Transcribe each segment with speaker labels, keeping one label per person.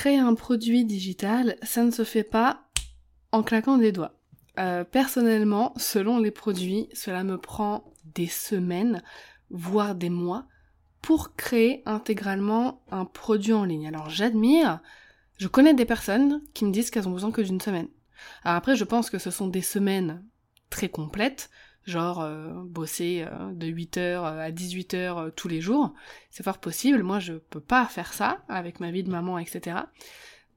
Speaker 1: Créer un produit digital, ça ne se fait pas en claquant des doigts. Euh, personnellement, selon les produits, cela me prend des semaines, voire des mois, pour créer intégralement un produit en ligne. Alors j'admire, je connais des personnes qui me disent qu'elles ont besoin que d'une semaine. Alors après, je pense que ce sont des semaines très complètes, genre euh, bosser euh, de 8h euh, à 18h tous les jours, c'est fort possible, moi je peux pas faire ça avec ma vie de maman, etc.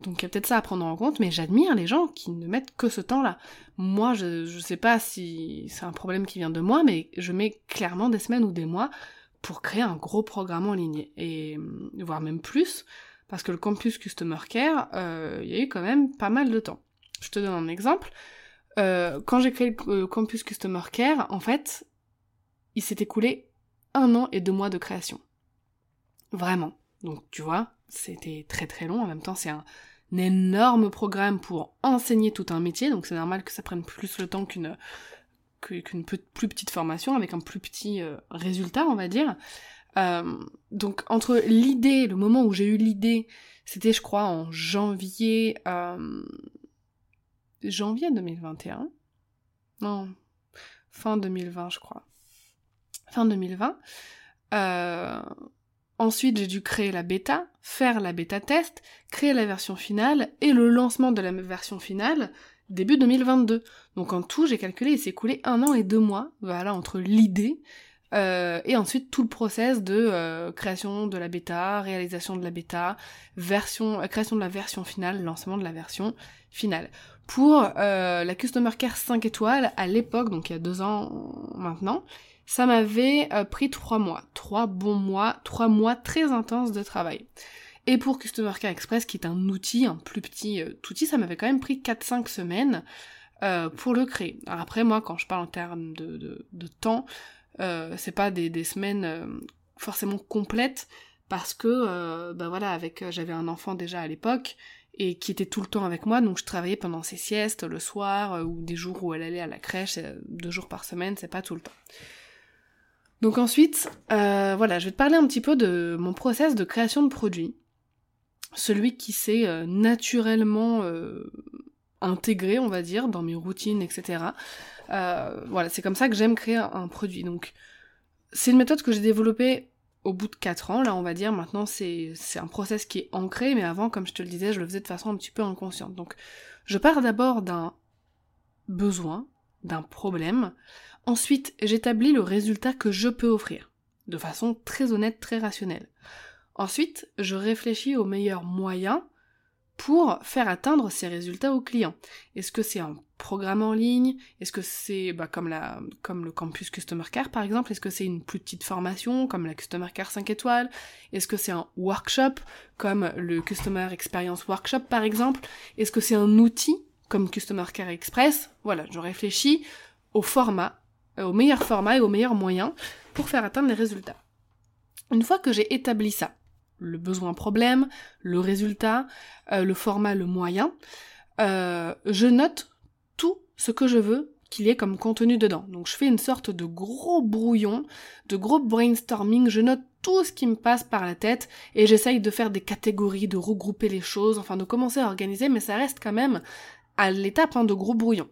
Speaker 1: Donc il y a peut-être ça à prendre en compte, mais j'admire les gens qui ne mettent que ce temps-là. Moi, je, je sais pas si c'est un problème qui vient de moi, mais je mets clairement des semaines ou des mois pour créer un gros programme en ligne, et voire même plus, parce que le campus Customer Care, il y a eu quand même pas mal de temps. Je te donne un exemple. Euh, quand j'ai créé le campus Customer Care, en fait, il s'est écoulé un an et deux mois de création. Vraiment. Donc tu vois, c'était très très long. En même temps, c'est un, énorme programme pour enseigner tout un métier, donc c'est normal que ça prenne plus le temps qu'une qu'une plus petite formation avec un plus petit euh, résultat, on va dire. Euh, donc entre l'idée, le moment où j'ai eu l'idée, c'était je crois en janvier janvier 2021. Non, fin 2020, je crois. Fin 2020. Euh, ensuite, j'ai dû créer la bêta, faire la bêta test, créer la version finale et le lancement de la version finale début 2022. Donc en tout, j'ai calculé, il s'est écoulé un an et deux mois, voilà, entre l'idée euh, et ensuite tout le process de euh, création de la bêta, réalisation de la bêta, version, création de la version finale, lancement de la version finale. Pour euh, la Customer Care 5 étoiles, à l'époque, donc il y a deux ans maintenant, ça m'avait euh, pris trois mois. Trois bons mois, trois mois très intenses de travail. Et pour Customer Care Express, qui est un outil, un plus petit euh, outil, ça m'avait quand même pris 4-5 semaines pour le créer. Alors après, moi, quand je parle en termes de, temps, c'est pas des, semaines forcément complètes, parce que, ben voilà, avec j'avais un enfant déjà à l'époque, et qui était tout le temps avec moi, donc je travaillais pendant ses siestes, le soir, euh, ou des jours où elle allait à la crèche, euh, deux jours par semaine, c'est pas tout le temps. Donc ensuite, euh, voilà, je vais te parler un petit peu de mon process de création de produits. Celui qui s'est naturellement intégré, on va dire, dans mes routines, etc. voilà, c'est comme ça que j'aime créer un produit. Donc, c'est une méthode que j'ai développée au bout de 4 ans, là on va dire, maintenant c'est un process qui est ancré, mais avant, comme je te le disais, je le faisais de façon un petit peu inconsciente. Donc je pars d'abord d'un besoin, d'un problème, ensuite j'établis le résultat que je peux offrir, de façon très honnête, très rationnelle. Ensuite, je réfléchis aux meilleurs moyens pour faire atteindre ces résultats aux clients. Est-ce que c'est un programme en ligne? Est-ce que c'est bah, comme, la, comme le campus Customer Care par exemple Est-ce que c'est une plus petite formation comme la Customer Care 5 étoiles? Est-ce que c'est un workshop comme le Customer Experience Workshop par exemple? Est-ce que c'est un outil comme Customer Care Express? Voilà, je réfléchis au format, euh, au meilleur format et au meilleur moyen pour faire atteindre les résultats. Une fois que j'ai établi ça, le besoin problème, le résultat, euh, le format, le moyen, euh, je note tout ce que je veux qu'il y ait comme contenu dedans. Donc je fais une sorte de gros brouillon, de gros brainstorming, je note tout ce qui me passe par la tête et j'essaye de faire des catégories, de regrouper les choses, enfin de commencer à organiser, mais ça reste quand même à l'étape hein, de gros brouillon.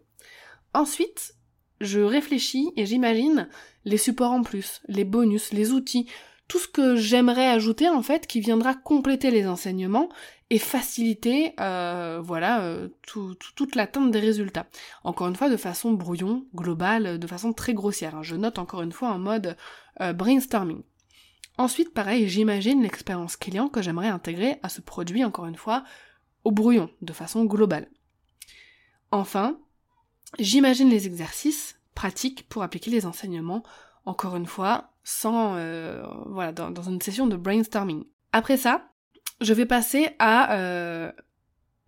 Speaker 1: Ensuite, je réfléchis et j'imagine les supports en plus, les bonus, les outils, tout ce que j'aimerais ajouter en fait qui viendra compléter les enseignements et faciliter euh, voilà euh, toute l'atteinte des résultats. Encore une fois de façon brouillon, globale, de façon très grossière. Hein. Je note encore une fois en mode euh, brainstorming. Ensuite, pareil, j'imagine l'expérience client que j'aimerais intégrer à ce produit, encore une fois, au brouillon, de façon globale. Enfin, j'imagine les exercices pratiques pour appliquer les enseignements, encore une fois, sans euh, voilà dans, une session de brainstorming. Après ça, je vais passer à euh,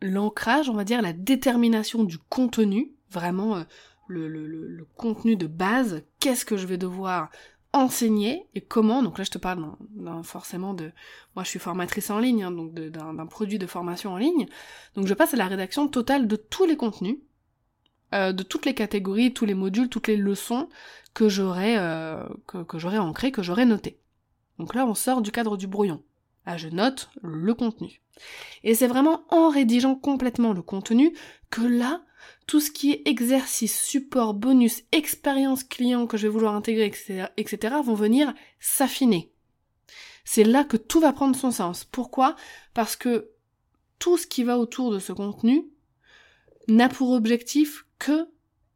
Speaker 1: l'ancrage, on va dire, la détermination du contenu, vraiment euh, le, contenu de base, qu'est-ce que je vais devoir enseigner et comment, donc là je te parle forcément de, moi je suis formatrice en ligne, hein, donc d'un produit de formation en ligne, donc je passe à la rédaction totale de tous les contenus, euh, de toutes les catégories, tous les modules, toutes les leçons que j'aurais euh, que, j'aurais ancrées, que j'aurais notées. Donc là on sort du cadre du brouillon. Ah, je note le contenu. Et c'est vraiment en rédigeant complètement le contenu que là, tout ce qui est exercice, support, bonus, expérience client que je vais vouloir intégrer, etc., etc., vont venir s'affiner. C'est là que tout va prendre son sens. Pourquoi? Parce que tout ce qui va autour de ce contenu n'a pour objectif que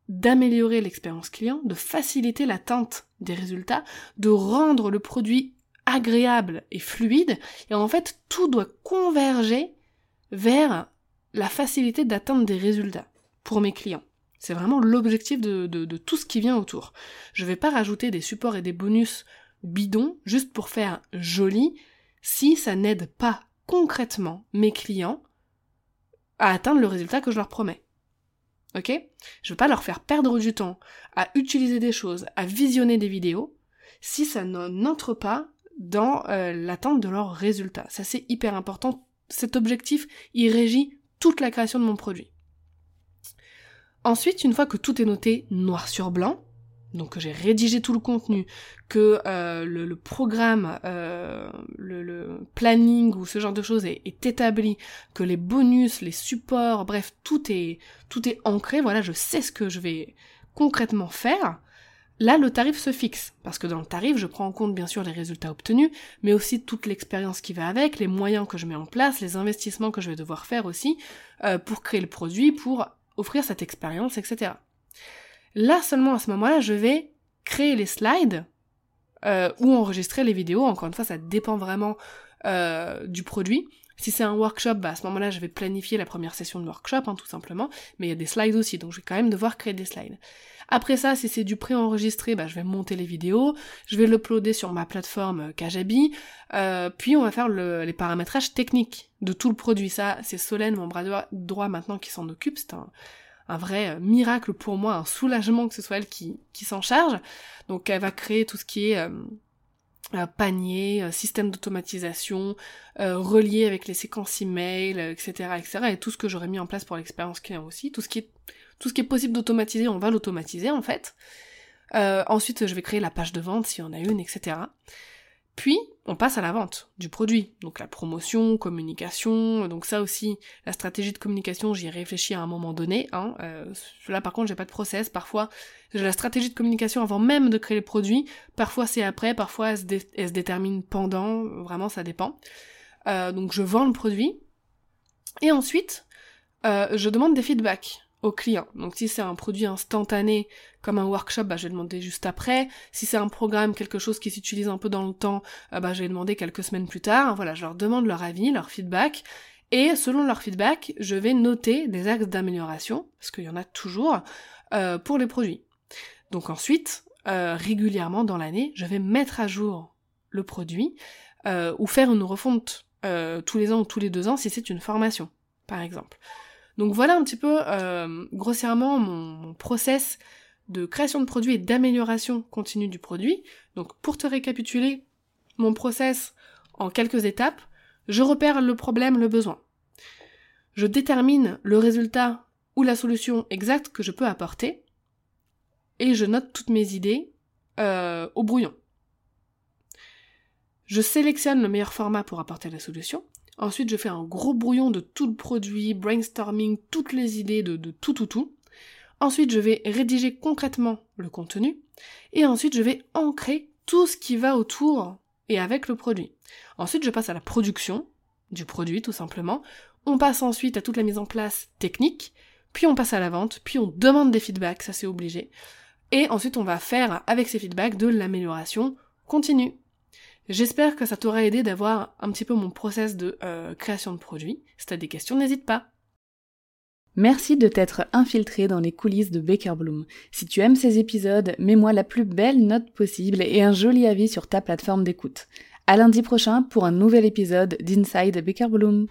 Speaker 1: d'améliorer l'expérience client, de faciliter l'atteinte des résultats, de rendre le produit agréable et fluide, et en fait tout doit converger vers la facilité d'atteindre des résultats pour mes clients. C'est vraiment l'objectif de, tout ce qui vient autour. Je vais pas rajouter des supports et des bonus bidons juste pour faire joli si ça n'aide pas concrètement mes clients à atteindre le résultat que je leur promets. Ok? Je veux pas leur faire perdre du temps à utiliser des choses, à visionner des vidéos, si ça n'entre pas dans euh, l'atteinte de leurs résultats. Ça c'est hyper important. Cet objectif, il régit toute la création de mon produit. Ensuite, une fois que tout est noté noir sur blanc, donc que j'ai rédigé tout le contenu, que euh, le, programme, euh, le, planning ou ce genre de choses est, établi, que les bonus, les supports, bref, tout est tout est ancré. Voilà, je sais ce que je vais concrètement faire. Là, le tarif se fixe, parce que dans le tarif, je prends en compte bien sûr les résultats obtenus, mais aussi toute l'expérience qui va avec, les moyens que je mets en place, les investissements que je vais devoir faire aussi euh, pour créer le produit, pour offrir cette expérience, etc. Là seulement à ce moment-là, je vais créer les slides euh, ou enregistrer les vidéos. Encore une fois, ça dépend vraiment euh, du produit. Si c'est un workshop, bah à ce moment-là, je vais planifier la première session de workshop, hein, tout simplement. Mais il y a des slides aussi, donc je vais quand même devoir créer des slides. Après ça, si c'est du pré-enregistré, bah, je vais monter les vidéos, je vais l'uploader sur ma plateforme euh, Kajabi, euh, puis on va faire les paramétrages techniques de tout le produit. Ça, c'est Solène, mon bras droit maintenant, qui s'en occupe. C'est un, un vrai euh, miracle pour moi, un soulagement que ce soit elle qui, s'en charge. Donc elle va créer tout ce qui est panier, euh, système d'automatisation, euh, relié avec les séquences email, etc., euh, etc., et tout ce que j'aurais mis en place pour l'expérience client aussi, tout ce qui est, tout ce qui est possible d'automatiser, on va l'automatiser en fait. ensuite, je vais créer la page de vente s'il y en a une, etc. Puis, on passe à la vente du produit. Donc la promotion, communication, donc ça aussi, la stratégie de communication, j'y ai réfléchi à un moment donné. Hein. Euh, là par contre, j'ai pas de process. Parfois, j'ai la stratégie de communication avant même de créer le produit. Parfois c'est après, parfois elle se, détermine pendant. Vraiment, ça dépend. Euh, donc je vends le produit. Et ensuite, euh, je demande des feedbacks au client. Donc si c'est un produit instantané comme un workshop, bah, je vais demander juste après. Si c'est un programme, quelque chose qui s'utilise un peu dans le temps, euh, bah, je vais demander quelques semaines plus tard. Voilà, je leur demande leur avis, leur feedback. Et selon leur feedback, je vais noter des axes d'amélioration, parce qu'il y en a toujours, euh, pour les produits. Donc ensuite, euh, régulièrement dans l'année, je vais mettre à jour le produit ou faire une refonte tous les ans ou tous les deux ans si c'est une formation, par exemple. Donc voilà un petit peu euh, grossièrement mon, process de création de produit et d'amélioration continue du produit. Donc pour te récapituler mon process en quelques étapes, je repère le problème, le besoin. Je détermine le résultat ou la solution exacte que je peux apporter et je note toutes mes idées euh, au brouillon. Je sélectionne le meilleur format pour apporter la solution Ensuite, je fais un gros brouillon de tout le produit, brainstorming, toutes les idées de, tout, tout, tout. Ensuite, je vais rédiger concrètement le contenu. Et ensuite, je vais ancrer tout ce qui va autour et avec le produit. Ensuite, je passe à la production du produit, tout simplement. On passe ensuite à toute la mise en place technique. Puis on passe à la vente. Puis on demande des feedbacks, ça c'est obligé. Et ensuite, on va faire avec ces feedbacks de l'amélioration continue. J'espère que ça t'aura aidé d'avoir un petit peu mon process de euh, création de produits. Si t'as des questions, n'hésite pas.
Speaker 2: Merci de t'être infiltré dans les coulisses de Baker Bloom. Si tu aimes ces épisodes, mets-moi la plus belle note possible et un joli avis sur ta plateforme d'écoute. À lundi prochain pour un nouvel épisode d'Inside Baker Bloom.